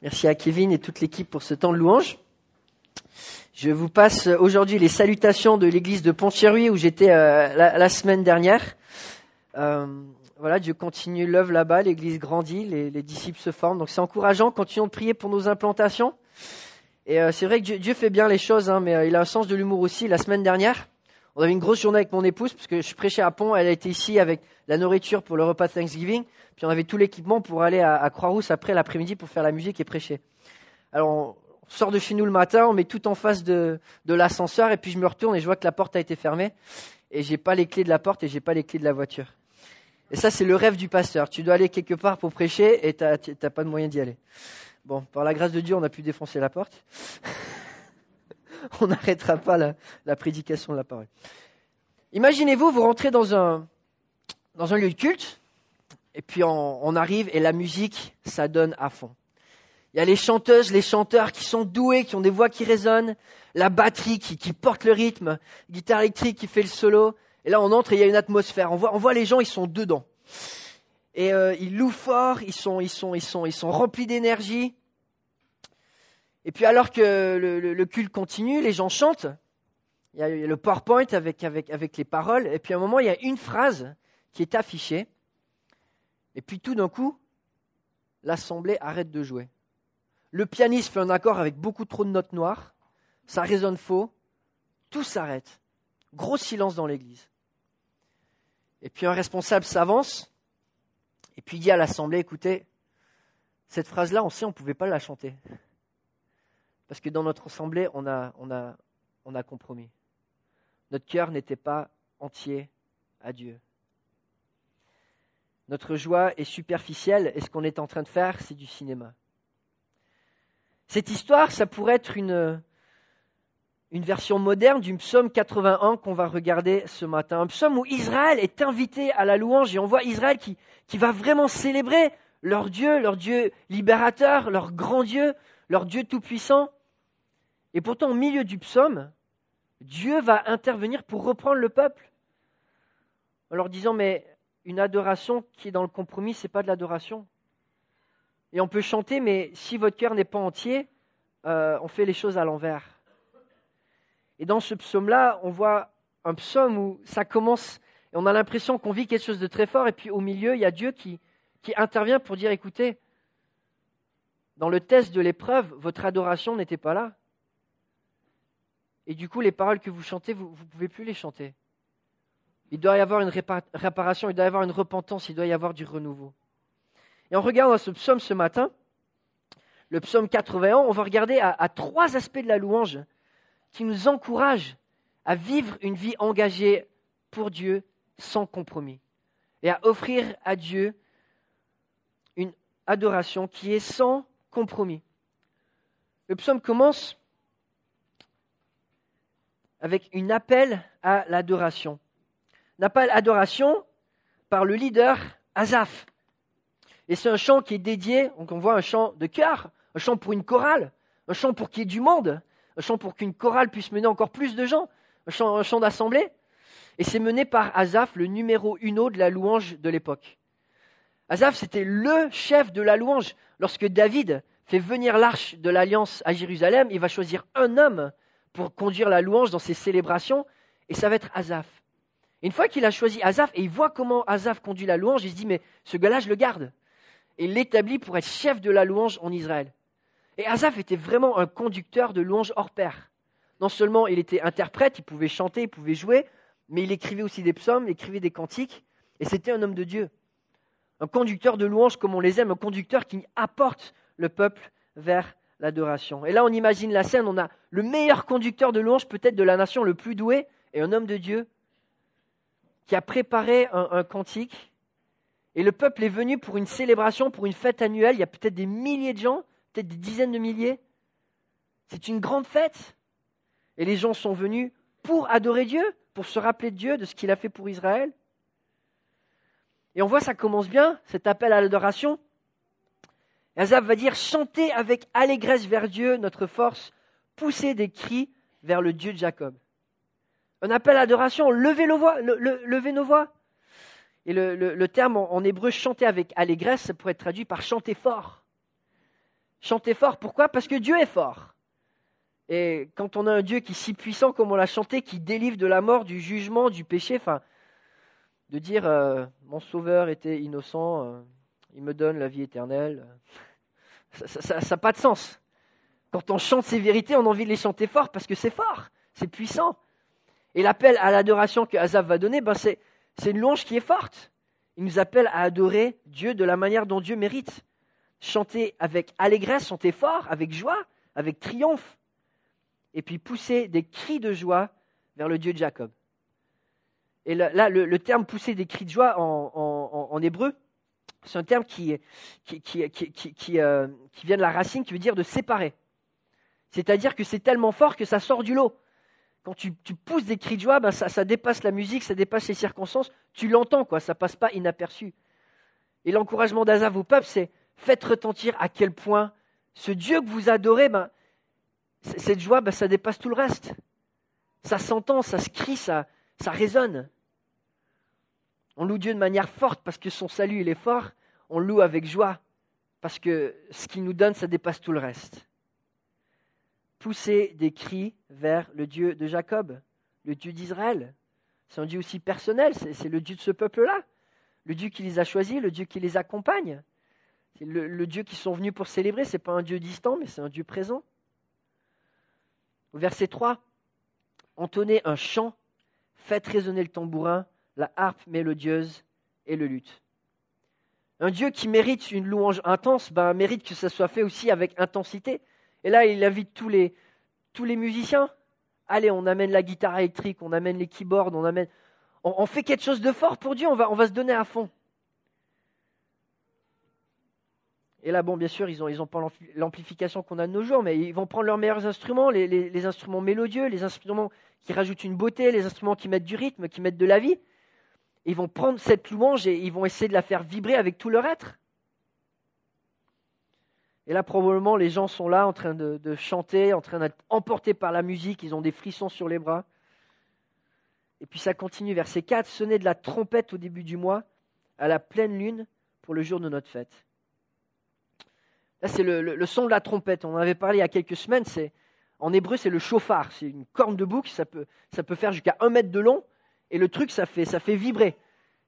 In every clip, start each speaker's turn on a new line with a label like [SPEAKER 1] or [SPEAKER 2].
[SPEAKER 1] Merci à Kevin et toute l'équipe pour ce temps de louange. Je vous passe aujourd'hui les salutations de l'église de Pontcherry où j'étais euh, la, semaine dernière. Euh, voilà, Dieu continue l'œuvre là-bas, l'église grandit, les, disciples se forment. Donc c'est encourageant. Continuons de prier pour nos implantations. Et euh, c'est vrai que Dieu, fait bien les choses, hein, mais il a un sens de l'humour aussi. La semaine dernière, on avait une grosse journée avec mon épouse parce que je prêchais à Pont. Elle été ici avec la nourriture pour le repas Thanksgiving. Puis on avait tout l'équipement pour aller à, Croix-Rousse après l'après-midi pour faire la musique et prêcher. Alors on sort de chez nous le matin, on met tout en face de, l'ascenseur et puis je me retourne et je vois que la porte a été fermée et j'ai pas les clés de la porte et j'ai pas les clés de la voiture. Et ça c'est le rêve du pasteur. Tu dois aller quelque part pour prêcher et tu n'as pas de moyen d'y aller. Bon, par la grâce de Dieu, on a pu défoncer la porte. on n'arrêtera pas la, prédication de la parole. Imaginez-vous, vous rentrez dans un, lieu de culte et puis on, arrive et la musique, ça donne à fond. Il y a les chanteuses, les chanteurs qui sont doués, qui ont des voix qui résonnent, la batterie qui, porte le rythme, guitare électrique qui fait le solo. Et là, on entre et il y a une atmosphère. On voit, on voit les gens, ils sont dedans. Et euh, ils louent fort, ils sont, ils sont, ils sont, ils sont remplis d'énergie. Et puis alors que le, culte continue, les gens chantent. Il y a le PowerPoint avec, avec, avec les paroles. Et puis à un moment, il y a une phrase qui est affichée. Et puis tout d'un coup, l'assemblée arrête de jouer. Le pianiste fait un accord avec beaucoup trop de notes noires, ça résonne faux, tout s'arrête. Gros silence dans l'église. Et puis un responsable s'avance et puis dit à l'assemblée, écoutez, cette phrase-là, on sait, on ne pouvait pas la chanter. Parce que dans notre assemblée, on a, on a, on a compromis. Notre cœur n'était pas entier à Dieu. Notre joie est superficielle et ce qu'on est en train de faire, c'est du cinéma. Cette histoire, ça pourrait être une, une version moderne du psaume 81 qu'on va regarder ce matin. Un psaume où Israël est invité à la louange et on voit Israël qui, qui va vraiment célébrer leur Dieu, leur Dieu libérateur, leur grand Dieu, leur Dieu tout-puissant. Et pourtant, au milieu du psaume, Dieu va intervenir pour reprendre le peuple en leur disant, mais une adoration qui est dans le compromis, ce n'est pas de l'adoration. Et on peut chanter, mais si votre cœur n'est pas entier, euh, on fait les choses à l'envers. Et dans ce psaume-là, on voit un psaume où ça commence, et on a l'impression qu'on vit quelque chose de très fort, et puis au milieu, il y a Dieu qui, qui intervient pour dire, écoutez, dans le test de l'épreuve, votre adoration n'était pas là. Et du coup, les paroles que vous chantez, vous ne pouvez plus les chanter. Il doit y avoir une réparation, il doit y avoir une repentance, il doit y avoir du renouveau. Et en regardant ce psaume ce matin, le psaume 81, on va regarder à, trois aspects de la louange qui nous encouragent à vivre une vie engagée pour Dieu sans compromis et à offrir à Dieu une adoration qui est sans compromis. Le psaume commence avec un appel à l'adoration appel adoration par le leader Azaf. Et c'est un chant qui est dédié, donc on voit un chant de cœur, un chant pour une chorale, un chant pour qu'il y ait du monde, un chant pour qu'une chorale puisse mener encore plus de gens, un chant, un chant d'assemblée. Et c'est mené par Azaf, le numéro uno de la louange de l'époque. Azaf, c'était le chef de la louange. Lorsque David fait venir l'arche de l'alliance à Jérusalem, il va choisir un homme pour conduire la louange dans ses célébrations, et ça va être Azaf une fois qu'il a choisi Azaf et il voit comment Azaf conduit la louange, il se dit mais ce gars-là, je le garde. Et il l'établit pour être chef de la louange en Israël. Et Azaf était vraiment un conducteur de louange hors pair. Non seulement il était interprète, il pouvait chanter, il pouvait jouer, mais il écrivait aussi des psaumes, il écrivait des cantiques, et c'était un homme de Dieu. Un conducteur de louange comme on les aime, un conducteur qui apporte le peuple vers l'adoration. Et là, on imagine la scène, on a le meilleur conducteur de louange peut-être de la nation, le plus doué, et un homme de Dieu qui a préparé un, cantique. Et le peuple est venu pour une célébration, pour une fête annuelle. Il y a peut-être des milliers de gens, peut-être des dizaines de milliers. C'est une grande fête. Et les gens sont venus pour adorer Dieu, pour se rappeler de Dieu, de ce qu'il a fait pour Israël. Et on voit, ça commence bien, cet appel à l'adoration. Azab va dire Chantez avec allégresse vers Dieu, notre force, poussez des cris vers le Dieu de Jacob. Un appel à adoration, levez, nos voix. Et le, terme en, hébreu chanter avec allégresse, ça pourrait être traduit par chanter fort. Chantez fort. Pourquoi? Parce que Dieu est fort. Et quand on a un Dieu qui est si puissant comme on l'a chanté, qui délivre de la mort, du jugement, du péché, enfin, de dire euh, mon sauveur était innocent, euh, il me donne la vie éternelle, ça n'a pas de sens. Quand on chante ces vérités, on a envie de les chanter fort parce que c'est fort, c'est puissant. Et l'appel à l'adoration que Azaf va donner, ben c'est, c'est une louange qui est forte. Il nous appelle à adorer Dieu de la manière dont Dieu mérite. Chanter avec allégresse, chanter fort, avec joie, avec triomphe. Et puis pousser des cris de joie vers le Dieu de Jacob. Et là, le, terme pousser des cris de joie en, hébreu, c'est un terme euh, qui, vient de la racine qui veut dire de séparer. C'est-à-dire que c'est tellement fort que ça sort du lot. Quand tu, pousses des cris de joie, ben ça, dépasse la musique, ça dépasse les circonstances, tu l'entends, quoi, ça passe pas inaperçu. Et l'encouragement d'Azav au peuple, c'est faites retentir à quel point ce Dieu que vous adorez, ben, cette joie, ben, ça dépasse tout le reste. Ça s'entend, ça se crie, ça, ça résonne. On loue Dieu de manière forte parce que son salut, il est fort. On loue avec joie parce que ce qu'il nous donne, ça dépasse tout le reste. Pousser des cris vers le Dieu de Jacob, le Dieu d'Israël. C'est un Dieu aussi personnel, c'est le Dieu de ce peuple-là, le Dieu qui les a choisis, le Dieu qui les accompagne. C'est le, Dieu qui sont venus pour célébrer, ce n'est pas un Dieu distant, mais c'est un Dieu présent. Au verset 3, entonnez un chant, faites résonner le tambourin, la harpe mélodieuse et le luth. Un Dieu qui mérite une louange intense, ben, mérite que ça soit fait aussi avec intensité. Et là, il invite tous les, tous les musiciens. Allez, on amène la guitare électrique, on amène les keyboards, on amène. On, fait quelque chose de fort pour Dieu, on va, se donner à fond. Et là, bon, bien sûr, ils n'ont ont pas l'amplification qu'on a de nos jours, mais ils vont prendre leurs meilleurs instruments, les, instruments mélodieux, les instruments qui rajoutent une beauté, les instruments qui mettent du rythme, qui mettent de la vie. Ils vont prendre cette louange et ils vont essayer de la faire vibrer avec tout leur être. Et là, probablement, les gens sont là en train de, chanter, en train d'être emportés par la musique, ils ont des frissons sur les bras. Et puis ça continue, verset 4, sonnez de la trompette au début du mois, à la pleine lune, pour le jour de notre fête. Là, c'est le, son de la trompette. On en avait parlé il y a quelques semaines. C'est, en hébreu, c'est le chauffard. C'est une corne de bouc. Ça peut faire jusqu'à un mètre de long. Et le truc, ça fait, ça fait vibrer.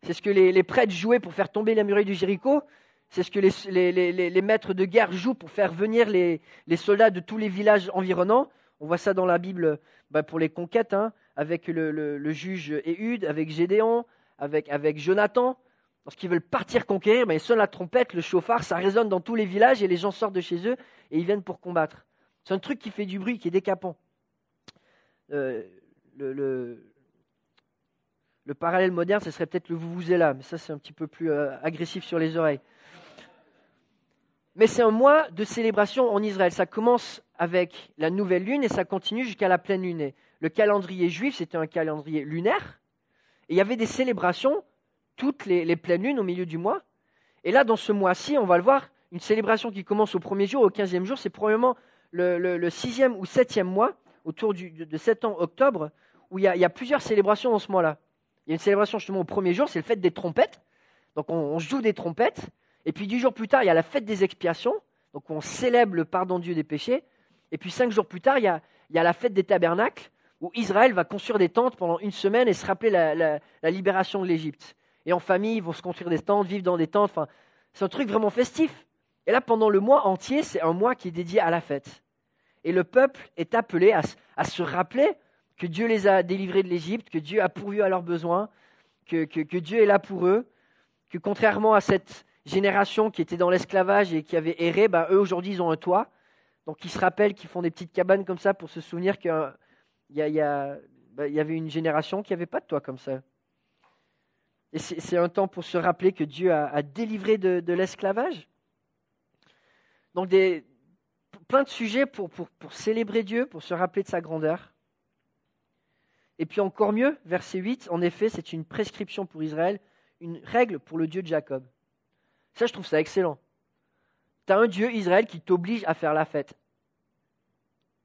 [SPEAKER 1] C'est ce que les, prêtres jouaient pour faire tomber la muraille du Jéricho. C'est ce que les, maîtres de guerre jouent pour faire venir les, soldats de tous les villages environnants. On voit ça dans la Bible bah, pour les conquêtes, hein, avec le, juge Éhud, avec Gédéon, avec, avec Jonathan. Lorsqu'ils veulent partir conquérir, ben, ils sonnent la trompette, le chauffard, ça résonne dans tous les villages et les gens sortent de chez eux et ils viennent pour combattre. C'est un truc qui fait du bruit, qui est décapant. Euh, le, parallèle moderne, ce serait peut-être le vous vous là, mais ça c'est un petit peu plus euh, agressif sur les oreilles. Mais c'est un mois de célébration en Israël. Ça commence avec la nouvelle lune et ça continue jusqu'à la pleine lune. le calendrier juif, c'était un calendrier lunaire. Et il y avait des célébrations toutes les, pleines lunes au milieu du mois. Et là, dans ce mois-ci, on va le voir, une célébration qui commence au premier jour, au quinzième jour, c'est probablement le, sixième ou septième mois, autour de septembre, octobre, où il y, a, plusieurs célébrations dans ce mois-là. Il y a une célébration justement au premier jour, c'est le fête des trompettes. Donc on, joue des trompettes. Et puis dix jours plus tard, il y a la fête des expiations. Donc on célèbre le pardon de Dieu des péchés. Et puis cinq jours plus tard, il y a, la fête des tabernacles, où Israël va construire des tentes pendant une semaine et se rappeler la libération de l'Égypte et en famille, ils vont se construire des tentes, vivre dans des tentes. Enfin, c'est un truc vraiment festif. Et là, pendant le mois entier, c'est un mois qui est dédié à la fête. Et le peuple est appelé à, se rappeler que Dieu les a délivrés de l'Égypte, que Dieu a pourvu à leurs besoins, que, Dieu est là pour eux, que contrairement à cette génération qui était dans l'esclavage et qui avait erré, ben, eux aujourd'hui ils ont un toit. Donc ils se rappellent qu'ils font des petites cabanes comme ça pour se souvenir qu'il y, avait une génération qui n'avait pas de toit comme ça. Et c'est un temps pour se rappeler que Dieu a, délivré de, l'esclavage. Donc, des, plein de sujets pour, célébrer Dieu, pour se rappeler de sa grandeur. Et puis encore mieux, verset 8, en effet, c'est une prescription pour Israël, une règle pour le Dieu de Jacob. Ça, je trouve ça excellent. Tu as un Dieu, Israël, qui t'oblige à faire la fête.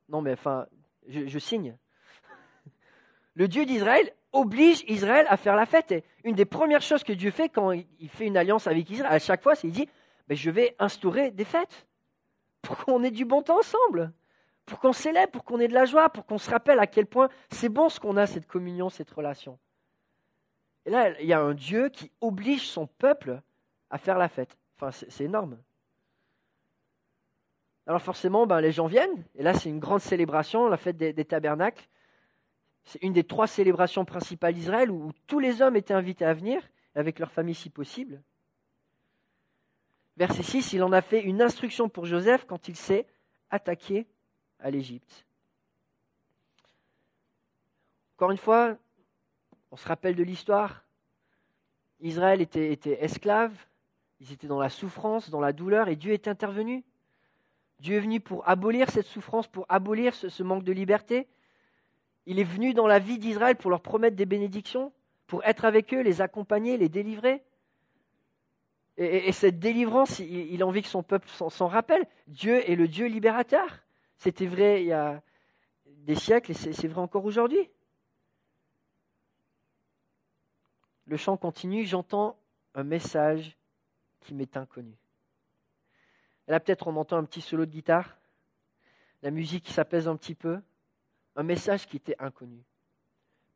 [SPEAKER 1] Non, mais enfin, je signe. Le Dieu d'Israël oblige Israël à faire la fête. Et une des premières choses que Dieu fait quand il fait une alliance avec Israël, à chaque fois, c'est qu'il dit Je vais instaurer des fêtes. pour qu'on ait du bon temps ensemble, pour qu'on célèbre, pour qu'on ait de la joie, pour qu'on se rappelle à quel point c'est bon ce qu'on a, cette communion, cette relation. Et là, il y a un Dieu qui oblige son peuple à faire la fête. Enfin, c'est énorme. Alors forcément, ben, les gens viennent, et là c'est une grande célébration, la fête des, tabernacles. C'est une des trois célébrations principales d'Israël où, tous les hommes étaient invités à venir, avec leur famille si possible. Verset 6, il en a fait une instruction pour Joseph quand il s'est attaqué à l'Égypte. Encore une fois, on se rappelle de l'histoire. Israël était, esclave, ils étaient dans la souffrance, dans la douleur, et Dieu est intervenu. Dieu est venu pour abolir cette souffrance, pour abolir ce, manque de liberté. Il est venu dans la vie d'Israël pour leur promettre des bénédictions, pour être avec eux, les accompagner, les délivrer. Et, cette délivrance, il, a envie que son peuple s'en rappelle. Dieu est le Dieu libérateur. C'était vrai il y a des siècles et c'est vrai encore aujourd'hui. Le chant continue, j'entends un message qui m'est inconnu. Là, peut-être on entend un petit solo de guitare, la musique qui s'apaise un petit peu, un message qui était inconnu.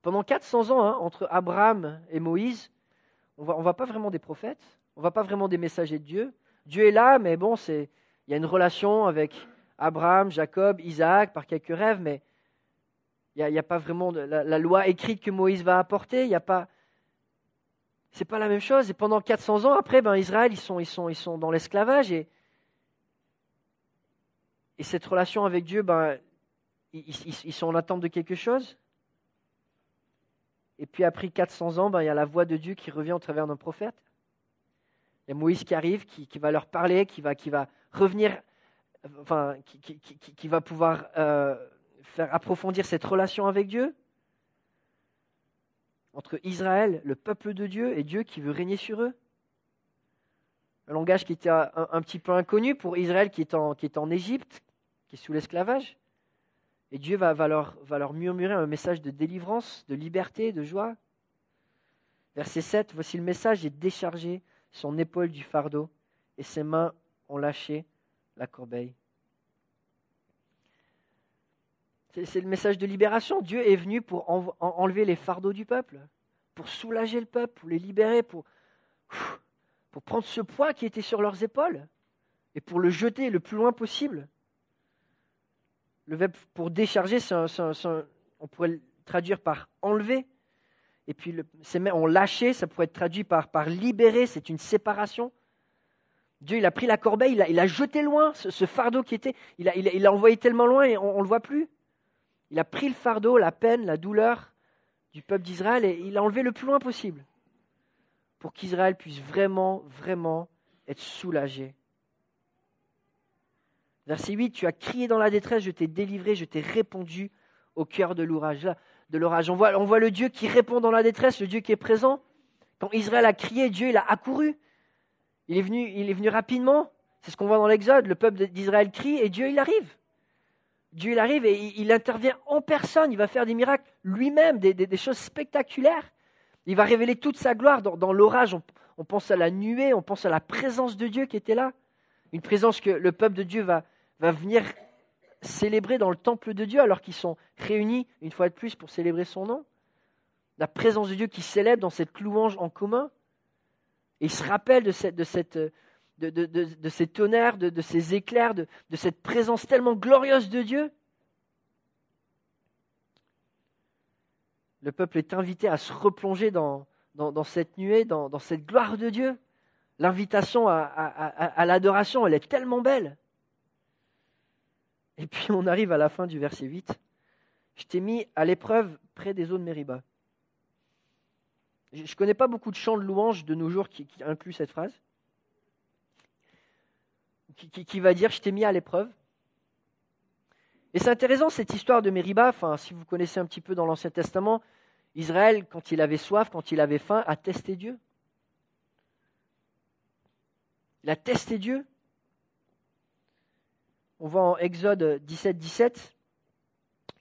[SPEAKER 1] Pendant 400 ans, hein, entre Abraham et Moïse, on ne voit pas vraiment des prophètes, on ne voit pas vraiment des messagers de Dieu. Dieu est là, mais bon, il y a une relation avec Abraham, Jacob, Isaac, par quelques rêves, mais il n'y a, pas vraiment la, loi écrite que Moïse va apporter. Il n'y a pas. C'est pas la même chose. Et pendant 400 ans après, ben, Israël, ils sont, ils sont, ils sont dans l'esclavage et et cette relation avec Dieu, ben, ils, sont en attente de quelque chose. Et puis après 400 ans, ben, il y a la voix de Dieu qui revient au travers d'un prophète. Il y a Moïse qui arrive, qui, va leur parler, qui va, qui va revenir, qui, va pouvoir euh, faire approfondir cette relation avec Dieu. Entre Israël, le peuple de Dieu, et Dieu qui veut régner sur eux. Un langage qui était un, petit peu inconnu pour Israël qui est en, Égypte, qui est sous l'esclavage. Et Dieu va, leur, va leur murmurer un message de délivrance, de liberté, de joie. Verset 7, voici le message, j'ai déchargé son épaule du fardeau, et ses mains ont lâché la corbeille. C'est le message de libération. Dieu est venu pour enlever les fardeaux du peuple, pour soulager le peuple, pour les libérer, pour, prendre ce poids qui était sur leurs épaules et pour le jeter le plus loin possible. Le verbe pour décharger, on pourrait le traduire par enlever. Et puis, le, on lâché, ça pourrait être traduit par libérer, c'est une séparation. Dieu, il a pris la corbeille, il a, il jeté loin ce, fardeau qui était, il a, il, a, envoyé tellement loin et on ne le voit plus. Il a pris le fardeau, la peine, la douleur du peuple d'Israël et il l'a enlevé le plus loin possible pour qu'Israël puisse vraiment, vraiment être soulagé Verset 8, tu as crié dans la détresse, je t'ai délivré, je t'ai répondu au cœur de l'orage. De l'orage. On voit, on voit le Dieu qui répond dans la détresse, le Dieu qui est présent. Quand Israël a crié, Dieu il a accouru. Il est venu, rapidement. C'est ce qu'on voit dans l'Exode. Le peuple d'Israël crie et Dieu il arrive. Dieu il arrive et il, intervient en personne. Il va faire des miracles lui-même, des, choses spectaculaires. Il va révéler toute sa gloire dans, l'orage. on, pense à la nuée, on pense à la présence de Dieu qui était là. Une présence que le peuple de Dieu va, va venir célébrer dans le temple de Dieu alors qu'ils sont réunis une fois de plus pour célébrer son nom. La présence de Dieu qui célèbre dans cette louange en commun. Et ils se rappellent de, de ces tonnerres, de, ces éclairs, de, cette présence tellement glorieuse de Dieu. Le peuple est invité à se replonger dans, cette nuée, dans, dans, cette gloire de Dieu. L'invitation à, à l'adoration, elle est tellement belle. Et puis on arrive à la fin du verset 8. Je t'ai mis à l'épreuve près des eaux de Mériba. Je ne connais pas beaucoup de chants de louange de nos jours qui, incluent cette phrase. Qui, va dire Je t'ai mis à l'épreuve. Et c'est intéressant cette histoire de Mériba. Enfin, si vous connaissez un petit peu dans l'Ancien Testament, Israël, quand il avait soif, quand il avait faim, a testé Dieu. Il a testé Dieu on voit en Exode 17, 17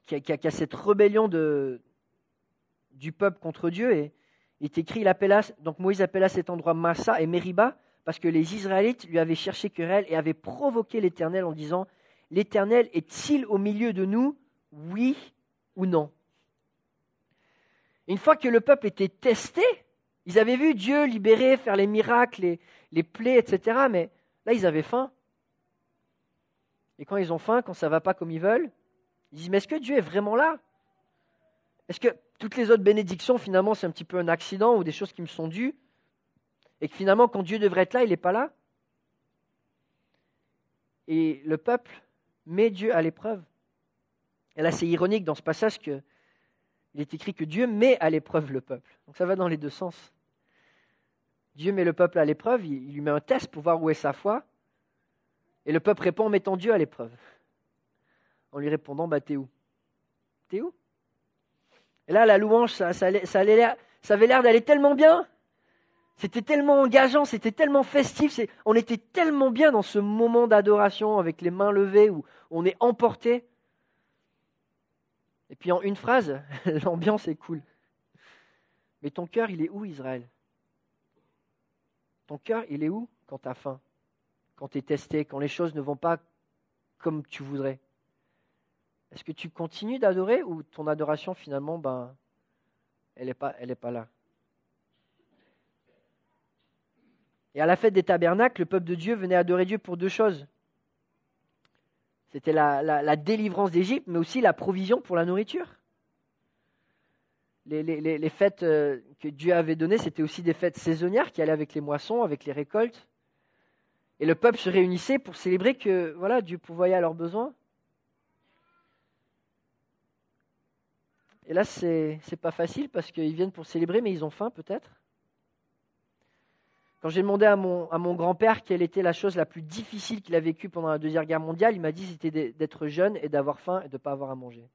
[SPEAKER 1] qu'il y, a cette rébellion du peuple contre Dieu. Et il est écrit, il appela, donc Moïse appela cet endroit Massa et Meriba, parce que les Israélites lui avaient cherché querelle et avaient provoqué l'Éternel en disant L'Éternel est-il au milieu de nous Oui ou non? Une fois que le peuple était testé, ils avaient vu Dieu libérer, faire les miracles, les, les plaies, etc. Mais là, ils avaient faim. Et quand ils ont faim, quand ça ne va pas comme ils veulent, ils disent Mais est-ce que Dieu est vraiment là? Est-ce que toutes les autres bénédictions, finalement, c'est un petit peu un accident ou des choses qui me sont dues Et que finalement, quand Dieu devrait être là, il n'est pas là Et le peuple met Dieu à l'épreuve. Et là, c'est ironique dans ce passage qu'il est écrit que Dieu met à l'épreuve le peuple. Donc ça va dans les deux sens. Dieu met le peuple à l'épreuve, il lui met un test pour voir où est sa foi. Et le peuple répond en mettant Dieu à l'épreuve. En lui répondant, bah t'es où? T'es où? Et là, la louange, ça, avait l'air d'aller tellement bien. C'était tellement engageant, c'était tellement festif, on était tellement bien dans ce moment d'adoration avec les mains levées où on est emporté. Et puis en une phrase, l'ambiance est cool. Mais ton cœur, il est où, Israël? Ton cœur, il est où quand tu faim? Quand tu es testé, quand les choses ne vont pas comme tu voudrais? Est-ce que tu continues d'adorer ou ton adoration finalement, ben, elle n'est pas, pas là? Et à la fête des tabernacles, le peuple de Dieu venait adorer Dieu pour deux choses. C'était la, délivrance d'Égypte, mais aussi la provision pour la nourriture. Les fêtes euh, que Dieu avait données, c'était aussi des fêtes saisonnières qui allaient avec les moissons, avec les récoltes. Et le peuple se réunissait pour célébrer que voilà, Dieu pourvoyait à leurs besoins. Et là, c'est n'est pas facile parce qu'ils viennent pour célébrer, mais ils ont faim peut-être. Quand j'ai demandé à mon, grand-père quelle était la chose la plus difficile qu'il a vécue pendant la Deuxième Guerre mondiale, il m'a dit c'était d'être jeune et d'avoir faim et de ne pas avoir à manger.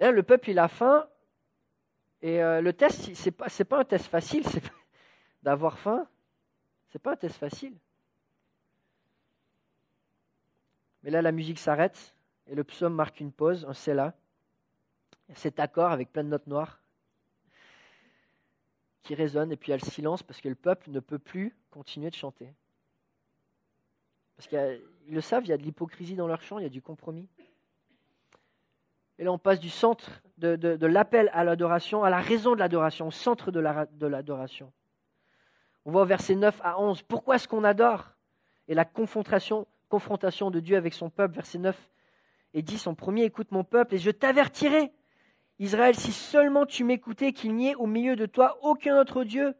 [SPEAKER 1] là, le peuple, il a faim. Et euh, le test, ce n'est pas, un test facile, d'avoir faim. Ce n'est pas un test facile. Mais là, la musique s'arrête et le psaume marque une pause, un Selah. Cet accord avec plein de notes noires qui résonne et puis il y a le silence parce que le peuple ne peut plus continuer de chanter. Parce qu'ils le savent, il y a de l'hypocrisie dans leur chant, il y a du compromis. Et là, on passe du centre de, l'appel à l'adoration à la raison de l'adoration, au centre de l'adoration. On voit au verset 9 à 11, pourquoi est-ce qu'on adore? Et la confrontation, confrontation de Dieu avec son peuple, verset 9 et 10 en premier, écoute mon peuple et je t'avertirai. Israël, si seulement tu m'écoutais, qu'il n'y ait au milieu de toi aucun autre Dieu,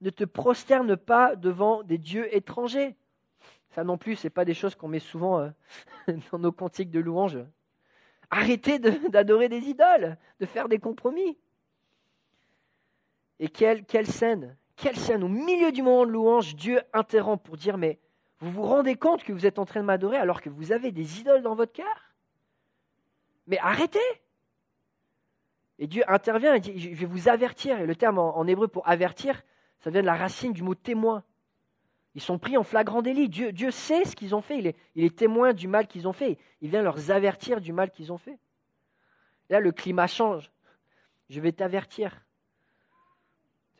[SPEAKER 1] ne te prosterne pas devant des dieux étrangers. Ça non plus, ce n'est pas des choses qu'on met souvent euh, dans nos cantiques de louange. Arrêtez d'adorer des idoles, de faire des compromis. Et quelle, scène, quelle scène Au milieu du moment de louange, Dieu interrompt pour dire Mais vous vous rendez compte que vous êtes en train de m'adorer alors que vous avez des idoles dans votre cœur? Mais arrêtez Et Dieu intervient et dit Je vais vous avertir. Et le terme en, hébreu pour avertir, ça vient de la racine du mot témoin. Ils sont pris en flagrant délit. Dieu, sait ce qu'ils ont fait. Il est, témoin du mal qu'ils ont fait. Il vient leur avertir du mal qu'ils ont fait. là, le climat change. Je vais t'avertir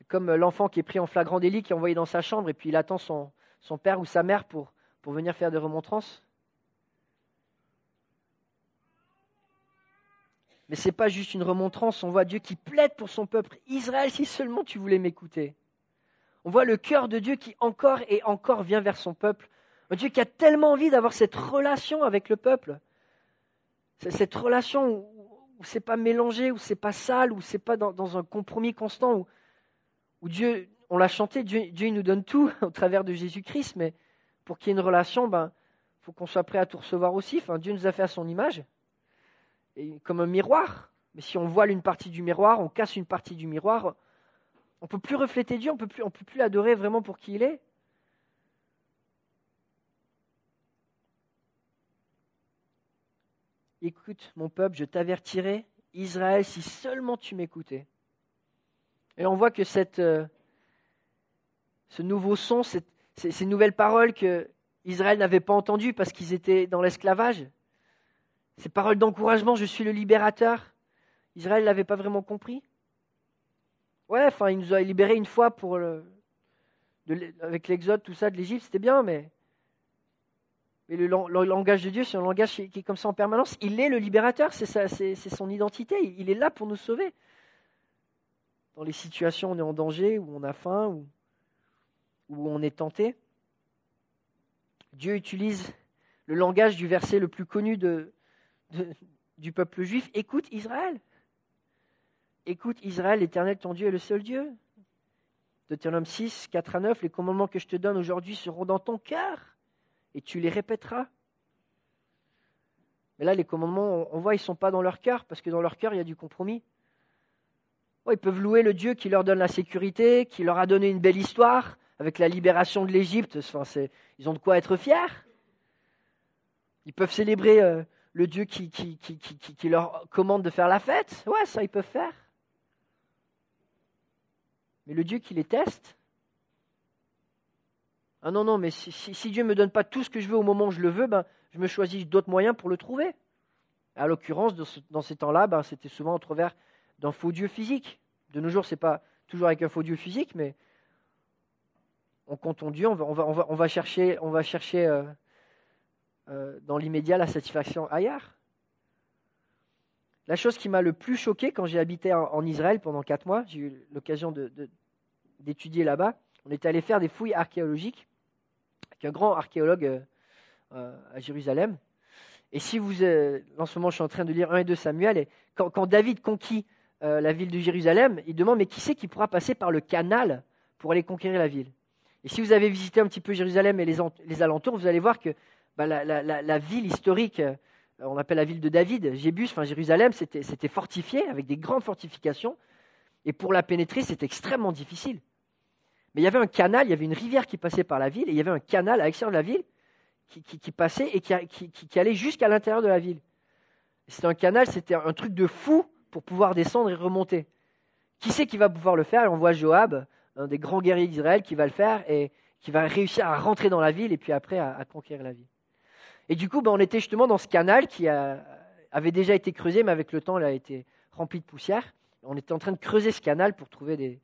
[SPEAKER 1] comme l'enfant qui est pris en flagrant délit, qui est envoyé dans sa chambre, et puis il attend son, père ou sa mère pour venir faire des remontrances. Mais ce n'est pas juste une remontrance, on voit Dieu qui plaide pour son peuple. Israël, si seulement tu voulais m'écouter. On voit le cœur de Dieu qui encore et encore vient vers son peuple. Un Dieu qui a tellement envie d'avoir cette relation avec le peuple. Cette relation où, ce c'est pas mélangé, où c'est pas sale, où c'est pas dans, un compromis constant, où, où Dieu, on l'a chanté, Dieu, Dieu nous donne tout au travers de Jésus-Christ, mais pour qu'il y ait une relation, ben, faut qu'on soit prêt à tout recevoir aussi. Enfin, Dieu nous a fait à son image, comme un miroir. Mais si on voile une partie du miroir, on casse une partie du miroir, on ne peut plus refléter Dieu, on ne peut plus l'adorer vraiment pour qui il est. Écoute, mon peuple, je t'avertirai, Israël, si seulement tu m'écoutais. Et on voit que cette, euh, ce nouveau son, ces, ces, nouvelles paroles que Israël n'avait pas entendues parce qu'ils étaient dans l'esclavage, ces paroles d'encouragement, je suis le libérateur, Israël ne l'avait pas vraiment compris. Ouais, enfin, il nous a libérés une fois pour avec l'Exode, tout ça, de l'Égypte, c'était bien, mais, mais le, langage de Dieu, c'est un langage qui, est comme ça en permanence. Il est le libérateur, c'est son identité, il est là pour nous sauver. Dans les situations où on est en danger, où on a faim, où on est tenté. Dieu utilise le langage du verset le plus connu de, du peuple juif. Écoute Israël. Écoute Israël, l'Éternel ton Dieu est le seul Dieu. Deutéronome 6, 4 à 9, les commandements que je te donne aujourd'hui seront dans ton cœur et tu les répéteras. Mais là, les commandements, on voit, ils ne sont pas dans leur cœur parce que dans leur cœur, il y a du compromis. ils peuvent louer le Dieu qui leur donne la sécurité, qui leur a donné une belle histoire avec la libération de l'Égypte. Enfin, ils ont de quoi être fiers. Ils peuvent célébrer euh, le Dieu qui, qui, qui, leur commande de faire la fête. Ouais, ça, ils peuvent faire. Mais le Dieu qui les teste, ah non, non, mais si, Dieu ne me donne pas tout ce que je veux au moment où je le veux, ben, je me choisis d'autres moyens pour le trouver. À l'occurrence, dans, ces temps-là, ben, c'était souvent au travers d'un faux Dieu physique. De nos jours, ce n'est pas toujours avec un faux Dieu physique, mais on compte Dieu, on va, on va, chercher, on va chercher euh, euh, dans l'immédiat la satisfaction ailleurs. La chose qui m'a le plus choqué quand j'ai habité en, Israël pendant quatre mois, j'ai eu l'occasion d'étudier là-bas, on était allé faire des fouilles archéologiques avec un grand archéologue euh, euh, à Jérusalem. Et si vous, euh, en ce moment je suis en train de lire 1 et 2 Samuel, et quand, David conquit la ville de Jérusalem, il demande mais qui c'est qui pourra passer par le canal pour aller conquérir la ville? Et si vous avez visité un petit peu Jérusalem et les, alentours, vous allez voir que bah, la, ville historique on appelle la ville de David, Jébus, enfin Jérusalem, c'était fortifié avec des grandes fortifications. Et pour la pénétrer, c'était extrêmement difficile. Mais il y avait un canal, il y avait une rivière qui passait par la ville, et il y avait un canal à l'extérieur de la ville qui, passait et qui, allait jusqu'à l'intérieur de la ville. C'était un canal, c'était un truc de fou pour pouvoir descendre et remonter. Qui c'est qui va pouvoir le faire? Et on voit Joab, un des grands guerriers d'Israël, qui va le faire et qui va réussir à rentrer dans la ville et puis après à conquérir la ville. Et du coup, ben, on était justement dans ce canal qui avait déjà été creusé, mais avec le temps, il a été rempli de poussière. On était en train de creuser ce canal pour trouver des,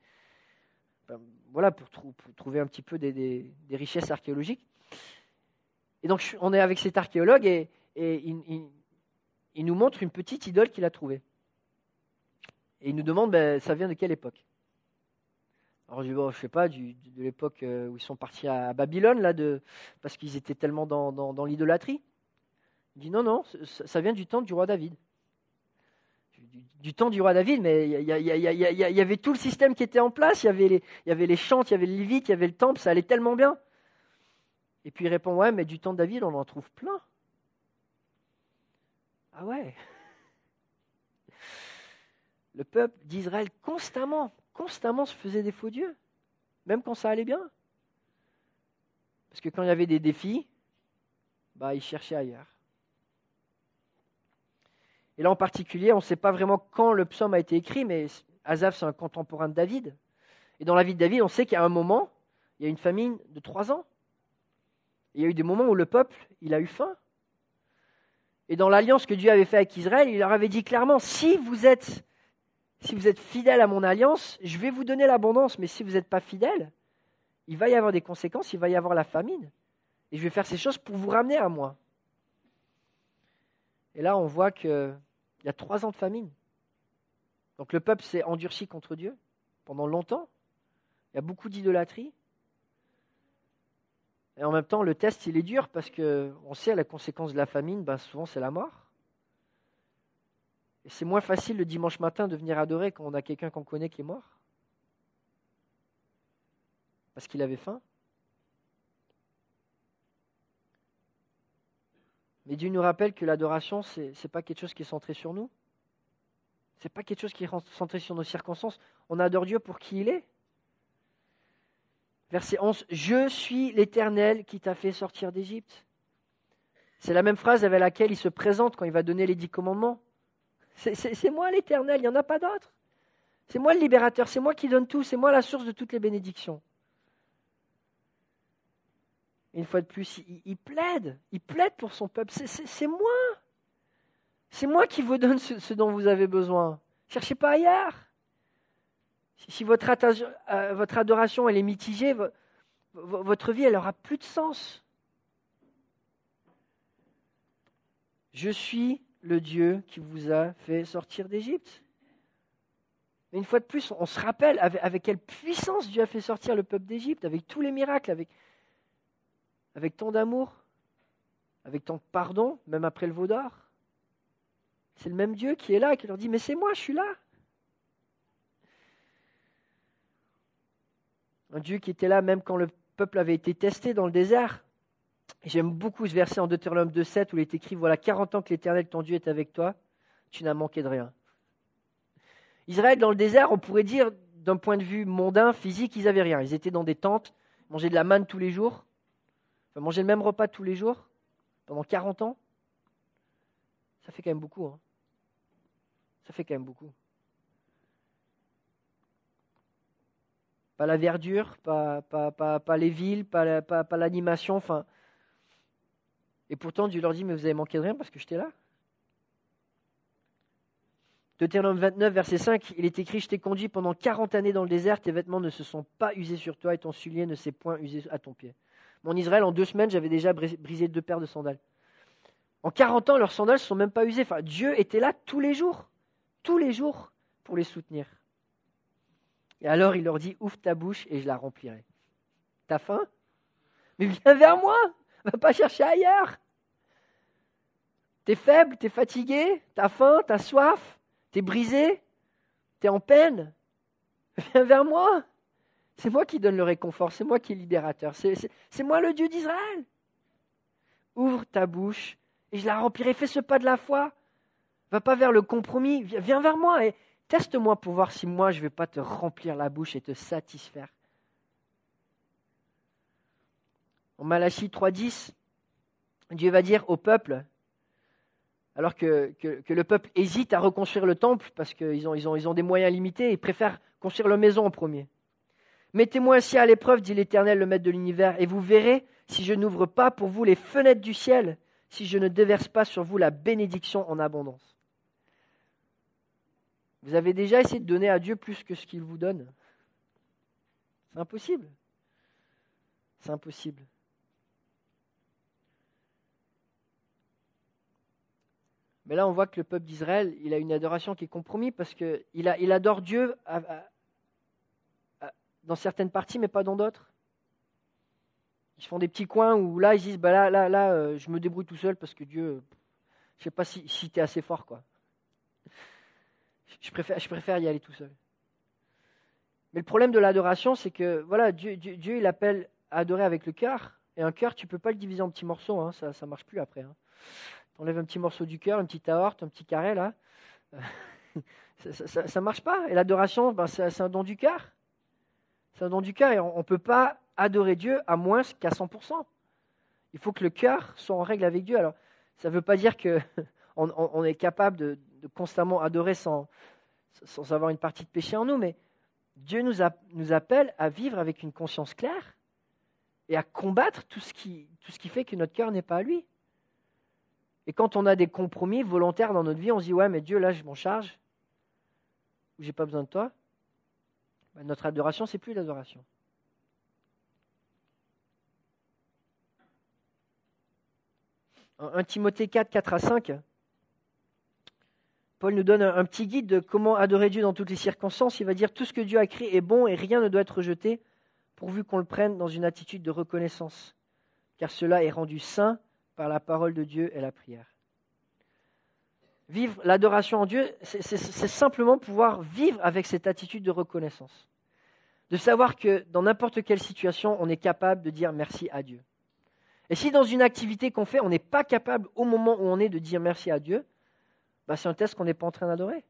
[SPEAKER 1] ben, voilà, pour, trouver un petit peu des, richesses archéologiques. Et donc, on est avec cet archéologue et, il, nous montre une petite idole qu'il a trouvée. Et il nous demande, ben, ça vient de quelle époque? Alors bon, je sais pas, de l'époque euh, où ils sont partis à Babylone, là, parce qu'ils étaient tellement dans, l'idolâtrie. Il dit, non, non, ça, vient du temps du roi David. Du, temps du roi David, mais il y, avait tout le système qui était en place, il y avait les, il chants, il y avait les lévites, il y avait le temple, ça allait tellement bien. Et puis il répond, ouais, mais du temps de David, on en trouve plein. Ah ouais. Le peuple d'Israël constamment constamment se faisait des faux dieux, même quand ça allait bien. Parce que quand il y avait des défis, bah, il cherchait ailleurs. Et là en particulier, on ne sait pas vraiment quand le psaume a été écrit, mais Azaf, c'est un contemporain de David. Et dans la vie de David, on sait qu'à un moment, il y a une famine de trois ans. il y a eu des moments où le peuple, il a eu faim. Et dans l'alliance que Dieu avait faite avec Israël, il leur avait dit clairement, si vous êtes si vous êtes fidèle à mon alliance, je vais vous donner l'abondance, mais si vous n'êtes pas fidèle, il va y avoir des conséquences, il va y avoir la famine. Et je vais faire ces choses pour vous ramener à moi. Et là, on voit qu'il y a trois ans de famine. Donc le peuple s'est endurci contre Dieu pendant longtemps. Il y a beaucoup d'idolâtrie. Et en même temps, le test, il est dur parce qu'on sait la conséquence de la famine, ben, souvent c'est la mort. C'est moins facile le dimanche matin de venir adorer quand on a quelqu'un qu'on connaît qui est mort. Parce qu'il avait faim. Mais Dieu nous rappelle que l'adoration, ce n'est pas quelque chose qui est centré sur nous. Ce n'est pas quelque chose qui est centré sur nos circonstances. On adore Dieu pour qui il est. Verset 11, Je suis l'Éternel qui t'a fait sortir d'Égypte. C'est la même phrase avec laquelle il se présente quand il va donner les dix commandements. C'est moi l'Éternel, il n'y en a pas d'autre. C'est moi le libérateur, c'est moi qui donne tout, c'est moi la source de toutes les bénédictions. une fois de plus, il, plaide, il plaide pour son peuple. C'est moi. C'est moi qui vous donne ce, dont vous avez besoin. Cherchez pas ailleurs. Si, votre, euh, votre, adoration elle est mitigée, votre vie, elle aura plus de sens. Je suis le Dieu qui vous a fait sortir d'Égypte. une fois de plus, on se rappelle avec, quelle puissance Dieu a fait sortir le peuple d'Égypte, avec tous les miracles, avec, avec tant d'amour, avec tant de pardon, même après le veau d'or. C'est le même Dieu qui est là qui leur dit, mais c'est moi, je suis là. Un Dieu qui était là même quand le peuple avait été testé dans le désert. J'aime beaucoup ce verset en Deutéronome 2.7 où il est écrit, voilà 40 ans que l'Éternel, ton Dieu, est avec toi, tu n'as manqué de rien. Israël, dans le désert, on pourrait dire, d'un point de vue mondain, physique, ils n'avaient rien. Ils étaient dans des tentes, mangeaient de la manne tous les jours, mangeaient le même repas tous les jours, pendant 40 ans. Ça fait quand même beaucoup. Hein. Ça fait quand même beaucoup. Pas la verdure, pas, pas, pas, les villes, pas, pas, l'animation, enfin. Et pourtant, Dieu leur dit, mais vous avez manqué de rien parce que j'étais là. Deutéronome 29, verset 5, il est écrit, je t'ai conduit pendant 40 années dans le désert, tes vêtements ne se sont pas usés sur toi et ton soulier ne s'est point usé à ton pied. Mon Israël, en deux semaines, j'avais déjà brisé deux paires de sandales. En 40 ans, leurs sandales ne sont même pas usées. Enfin, Dieu était là tous les jours, tous les jours, pour les soutenir. Et alors il leur dit, ouvre ta bouche et je la remplirai. T'as faim? Mais viens vers moi, va pas chercher ailleurs. T'es faible, t'es fatigué, t'as faim, t'as soif, t'es brisé, t'es en peine. Viens vers moi. C'est moi qui donne le réconfort, c'est moi qui est libérateur, c'est moi le Dieu d'Israël. Ouvre ta bouche et je la remplirai. Fais ce pas de la foi. Va pas vers le compromis, viens vers moi et Teste-moi pour voir si moi je ne vais pas te remplir la bouche et te satisfaire. En Malachie 3.10, Dieu va dire au peuple, alors que, le peuple hésite à reconstruire le temple parce qu'ils ont, des moyens limités, ils préfèrent construire leur maison en premier. Mettez-moi ainsi à l'épreuve, dit l'Éternel, le Maître de l'univers, et vous verrez si je n'ouvre pas pour vous les fenêtres du ciel, si je ne déverse pas sur vous la bénédiction en abondance. Vous avez déjà essayé de donner à Dieu plus que ce qu'il vous donne? C'est impossible. C'est impossible. Là, on voit que le peuple d'Israël, il a une adoration qui est compromise parce qu'il il adore Dieu dans certaines parties, mais pas dans d'autres. Ils se font des petits coins où là, ils disent, bah là, là, là, euh, je me débrouille tout seul parce que Dieu, je ne sais pas si, si tu es assez fort, quoi. Je préfère, je préfère y aller tout seul. Mais le problème de l'adoration, c'est que voilà, Dieu, Dieu, il appelle à adorer avec le cœur. Et un cœur, tu ne peux pas le diviser en petits morceaux, hein, ça ne marche plus après. Hein. Tu enlèves un petit morceau du cœur, une petite aorte, un petit carré là. ça ne marche pas. Et l'adoration, ben, c'est un don du cœur. C'est un don du cœur et on ne peut pas adorer Dieu à moins qu'à 100%. Il faut que le cœur soit en règle avec Dieu. Alors, ça ne veut pas dire qu'on on est capable de, de constamment adorer sans, sans avoir une partie de péché en nous, mais Dieu nous, nous appelle à vivre avec une conscience claire et à combattre tout ce qui, tout ce qui fait que notre cœur n'est pas à lui. Et quand on a des compromis volontaires dans notre vie, on se dit Ouais, mais Dieu, là, je m'en charge, ou j'ai pas besoin de toi. Ben, notre adoration, c'est plus l'adoration. Un Timothée 4, 4 à 5. Paul nous donne un, petit guide de comment adorer Dieu dans toutes les circonstances. Il va dire tout ce que Dieu a créé est bon et rien ne doit être rejeté, pourvu qu'on le prenne dans une attitude de reconnaissance, car cela est rendu saint par la parole de Dieu et la prière. Vivre l'adoration en Dieu, c'est simplement pouvoir vivre avec cette attitude de reconnaissance. De savoir que dans n'importe quelle situation, on est capable de dire merci à Dieu. Et si dans une activité qu'on fait, on n'est pas capable au moment où on est de dire merci à Dieu, bah, c'est un test qu'on n'est pas en train d'adorer.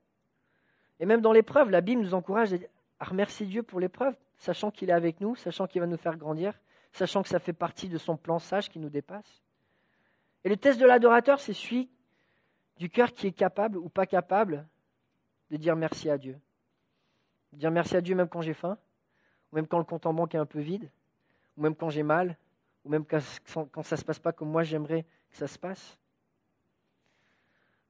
[SPEAKER 1] Et même dans l'épreuve, la Bible nous encourage à remercier Dieu pour l'épreuve, sachant qu'il est avec nous, sachant qu'il va nous faire grandir, sachant que ça fait partie de son plan sage qui nous dépasse. Et le test de l'adorateur, c'est celui du cœur qui est capable ou pas capable de dire merci à Dieu. Dire merci à Dieu même quand j'ai faim, ou même quand le compte en banque est un peu vide, ou même quand j'ai mal, ou même quand, ça ne se passe pas comme moi j'aimerais que ça se passe.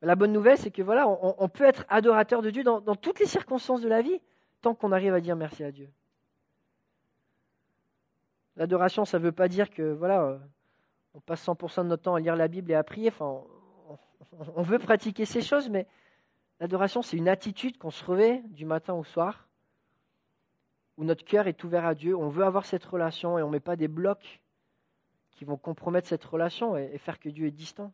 [SPEAKER 1] La bonne nouvelle, c'est que voilà, on, peut être adorateur de Dieu dans, toutes les circonstances de la vie, tant qu'on arrive à dire merci à Dieu. L'adoration, ça ne veut pas dire que voilà, on passe 100% de notre temps à lire la Bible et à prier. Enfin, on, veut pratiquer ces choses, mais l'adoration, c'est une attitude qu'on se revêt du matin au soir, où notre cœur est ouvert à Dieu. On veut avoir cette relation et on ne met pas des blocs qui vont compromettre cette relation et faire que Dieu est distant.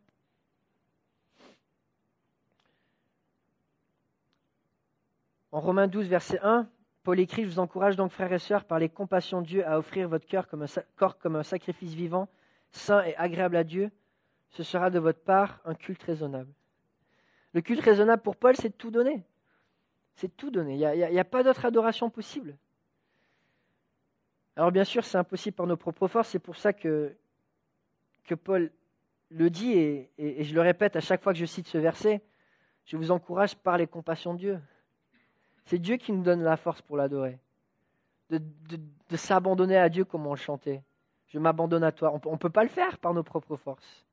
[SPEAKER 1] En Romains 12, verset 1, Paul écrit, je vous encourage donc, frères et sœurs, par les compassions de Dieu, à offrir votre cœur corps comme un sacrifice vivant, saint et agréable à Dieu. Ce sera de votre part un culte raisonnable. Le culte raisonnable pour Paul, c'est tout donner. C'est tout donner. Il n'y a, pas d'autre adoration possible. Alors bien sûr, c'est impossible par nos propres forces. C'est pour ça que, Paul le dit, et, et je le répète à chaque fois que je cite ce verset, je vous encourage par les compassions de Dieu. C'est Dieu qui nous donne la force pour l'adorer. De, s'abandonner à Dieu comme on le chantait. Je m'abandonne à toi. On ne peut pas le faire par nos propres forces.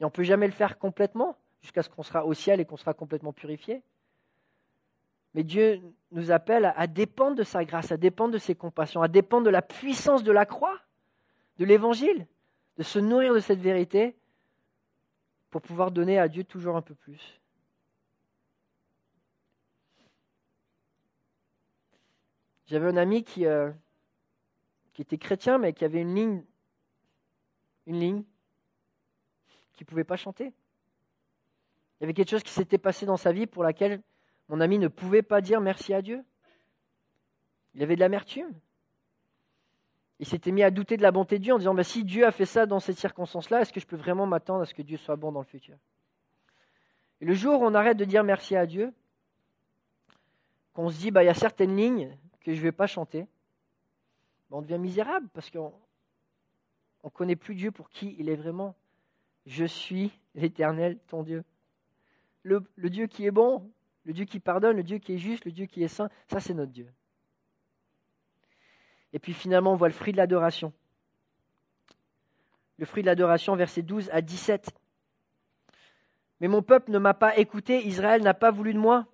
[SPEAKER 1] Et on ne peut jamais le faire complètement jusqu'à ce qu'on sera au ciel et qu'on sera complètement purifié. Mais Dieu nous appelle à dépendre de sa grâce, à dépendre de ses compassions, à dépendre de la puissance de la croix, de l'évangile, de se nourrir de cette vérité pour pouvoir donner à Dieu toujours un peu plus. J'avais un ami qui, euh, qui était chrétien, mais qui avait une ligne, une ligne, qui ne pouvait pas chanter. Il y avait quelque chose qui s'était passé dans sa vie pour laquelle mon ami ne pouvait pas dire merci à Dieu. Il avait de l'amertume. Il s'était mis à douter de la bonté de Dieu en disant bah, si Dieu a fait ça dans cette circonstance-là, est-ce que je peux vraiment m'attendre à ce que Dieu soit bon dans le futur? Et le jour où on arrête de dire merci à Dieu, qu'on se dit bah, il y a certaines lignes que je ne vais pas chanter, on devient misérable parce qu'on ne connaît plus Dieu pour qui il est vraiment. Je suis l'Éternel, ton Dieu. Le, Dieu qui est bon, le Dieu qui pardonne, le Dieu qui est juste, le Dieu qui est saint, ça c'est notre Dieu. Et puis finalement, on voit le fruit de l'adoration. Le fruit de l'adoration, versets 12 à 17. Mais mon peuple ne m'a pas écouté, Israël n'a pas voulu de moi.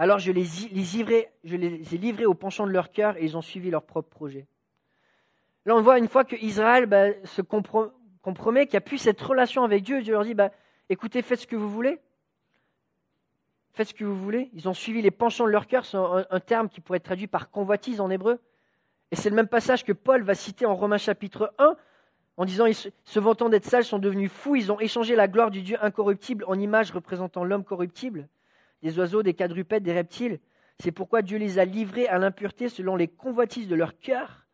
[SPEAKER 1] Alors je les, ai livrés au penchant de leur cœur et ils ont suivi leur propre projet. Là, on voit une fois que Israël bah, se compromet, qu'il n'y a plus cette relation avec Dieu, Dieu leur dit bah, écoutez, faites ce que vous voulez. Faites ce que vous voulez. Ils ont suivi les penchants de leur cœur, c'est un, terme qui pourrait être traduit par convoitise en hébreu. Et c'est le même passage que Paul va citer en Romains chapitre 1, en disant se vantant d'être sages sont devenus fous, ils ont échangé la gloire du Dieu incorruptible en image représentant l'homme corruptible des oiseaux, des quadrupèdes, des reptiles. C'est pourquoi Dieu les a livrés à l'impureté selon les convoitises de leur cœur,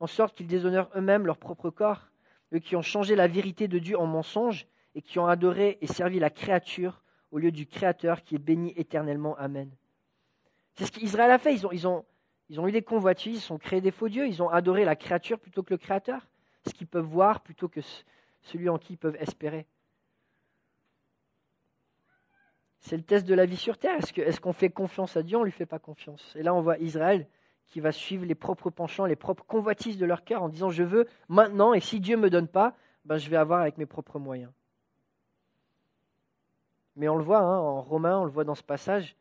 [SPEAKER 1] en sorte qu'ils déshonorent eux-mêmes leur propre corps, eux qui ont changé la vérité de Dieu en mensonge et qui ont adoré et servi la créature au lieu du Créateur qui est béni éternellement. Amen. C'est ce qu'Israël a fait. Ils ont, eu des convoitises, ils ont créé des faux dieux, ils ont adoré la créature plutôt que le Créateur, ce qu'ils peuvent voir plutôt que celui en qui ils peuvent espérer. C'est le test de la vie sur terre. Est-ce qu'on fait confiance à Dieu On ne lui fait pas confiance? Et là, on voit Israël qui va suivre les propres penchants, les propres convoitises de leur cœur en disant Je veux maintenant, et si Dieu ne me donne pas, ben, je vais avoir avec mes propres moyens. Mais on le voit hein, en Romain, on le voit dans ce passage.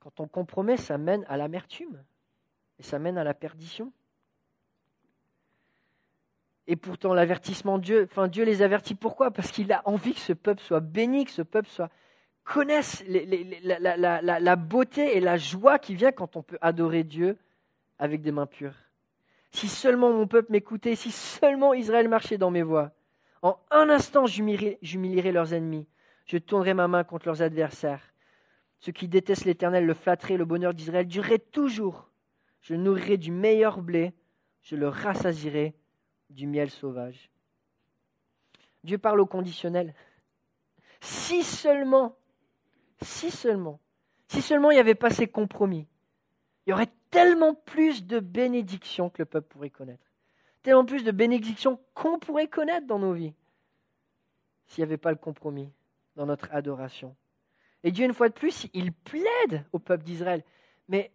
[SPEAKER 1] Quand on compromet, ça mène à l'amertume et ça mène à la perdition. Et pourtant, l'avertissement de Dieu, enfin Dieu les avertit. Pourquoi? Parce qu'il a envie que ce peuple soit béni, que ce peuple soit connaisse la, beauté et la joie qui vient quand on peut adorer Dieu avec des mains pures. Si seulement mon peuple m'écoutait, si seulement Israël marchait dans mes voies, en un instant j'humilierai leurs ennemis, je tournerai ma main contre leurs adversaires. Ceux qui détestent l'Éternel le flatteraient, le bonheur d'Israël durerait toujours. Je nourrirai du meilleur blé, je le rassasirai du miel sauvage. Dieu parle au conditionnel. Si seulement, si seulement, si seulement il n'y avait pas ces compromis, il y aurait tellement plus de bénédictions que le peuple pourrait connaître. Tellement plus de bénédictions qu'on pourrait connaître dans nos vies s'il n'y avait pas le compromis dans notre adoration. Et Dieu, une fois de plus, il plaide au peuple d'Israël. Mais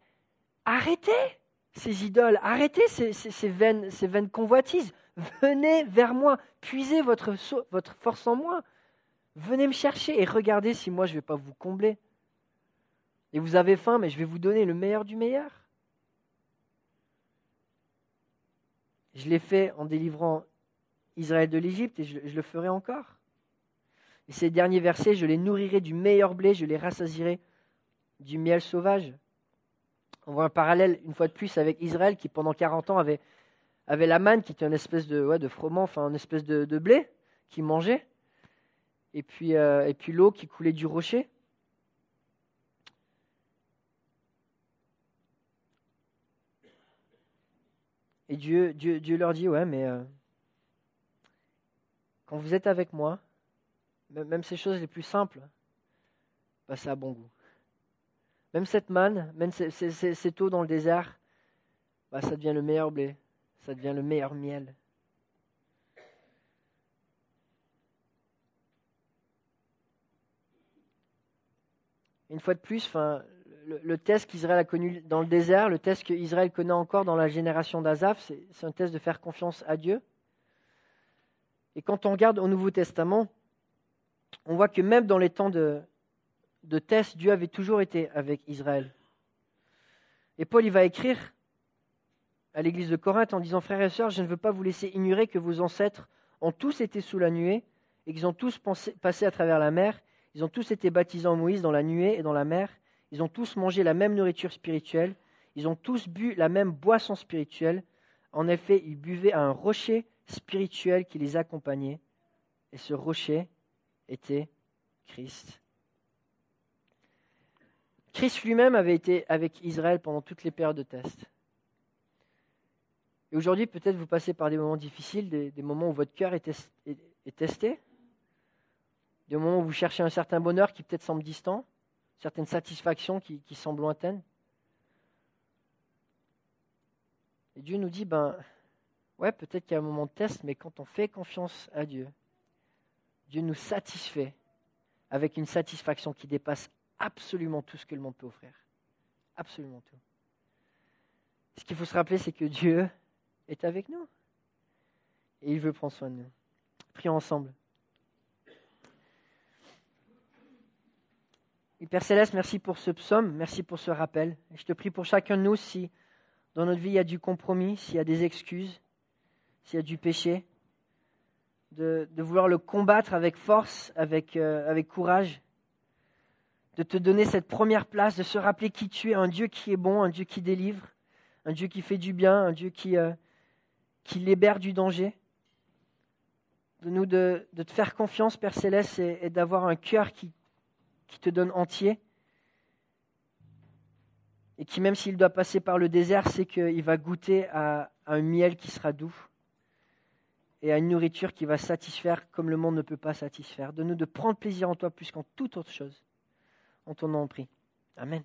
[SPEAKER 1] arrêtez ces idoles, arrêtez ces, vaines, convoitises. Venez vers moi, puisez votre, force en moi. Venez me chercher et regardez si moi je ne vais pas vous combler. Et vous avez faim, mais je vais vous donner le meilleur du meilleur. Je l'ai fait en délivrant Israël de l'Égypte et je, le ferai encore. Et ces derniers versets, je les nourrirai du meilleur blé, je les rassasierai du miel sauvage. On voit un parallèle, une fois de plus, avec Israël qui, pendant 40 ans, avait, avait la manne, qui était une espèce de, froment, enfin, une espèce de, blé qui mangeait, et puis, euh, et puis l'eau qui coulait du rocher. Et Dieu, leur dit, ouais, mais euh, quand vous êtes avec moi, même ces choses les plus simples, bah, ça a bon goût. Même cette manne, même cette eau dans le désert, bah, ça devient le meilleur blé, ça devient le meilleur miel. Une fois de plus, le, test qu'Israël a connu dans le désert, le test qu'Israël connaît encore dans la génération d'Azaph, c'est un test de faire confiance à Dieu. Et quand on regarde au Nouveau Testament, on voit que même dans les temps de, de tests, Dieu avait toujours été avec Israël. Et Paul, il va écrire à l'église de Corinthe en disant Frères et sœurs, je ne veux pas vous laisser ignorer que vos ancêtres ont tous été sous la nuée et qu'ils ont tous passé à travers la mer. Ils ont tous été baptisés en Moïse dans la nuée et dans la mer. Ils ont tous mangé la même nourriture spirituelle. Ils ont tous bu la même boisson spirituelle. En effet, ils buvaient un rocher spirituel qui les accompagnait. Et ce rocher était Christ. Christ lui-même avait été avec Israël pendant toutes les périodes de test. Et aujourd'hui, peut-être vous passez par des moments difficiles, des, moments où votre cœur est, testé, des moments où vous cherchez un certain bonheur qui peut-être semble distant, certaines satisfactions qui, qui semblent lointaines. Et Dieu nous dit, ben, ouais, peut-être qu'il y a un moment de test, mais quand on fait confiance à Dieu, Dieu nous satisfait avec une satisfaction qui dépasse absolument tout ce que le monde peut offrir. Absolument tout. Ce qu'il faut se rappeler, c'est que Dieu est avec nous. Et il veut prendre soin de nous. Prions ensemble. Père Céleste, merci pour ce psaume, merci pour ce rappel. Et je te prie pour chacun de nous, si dans notre vie il y a du compromis, s'il y a des excuses, s'il y a du péché, de, vouloir le combattre avec force, avec, euh, avec courage, de te donner cette première place, de se rappeler qui tu es, un Dieu qui est bon, un Dieu qui délivre, un Dieu qui fait du bien, un Dieu qui, euh, libère du danger. De nous de, te faire confiance, Père Céleste, et, d'avoir un cœur qui, qui te donne entier. Et qui, même s'il doit passer par le désert, sait qu'il va goûter à un miel qui sera doux et à une nourriture qui va satisfaire comme le monde ne peut pas satisfaire. De nous de prendre plaisir en toi plus qu'en toute autre chose. En ton nom, prie. Amen.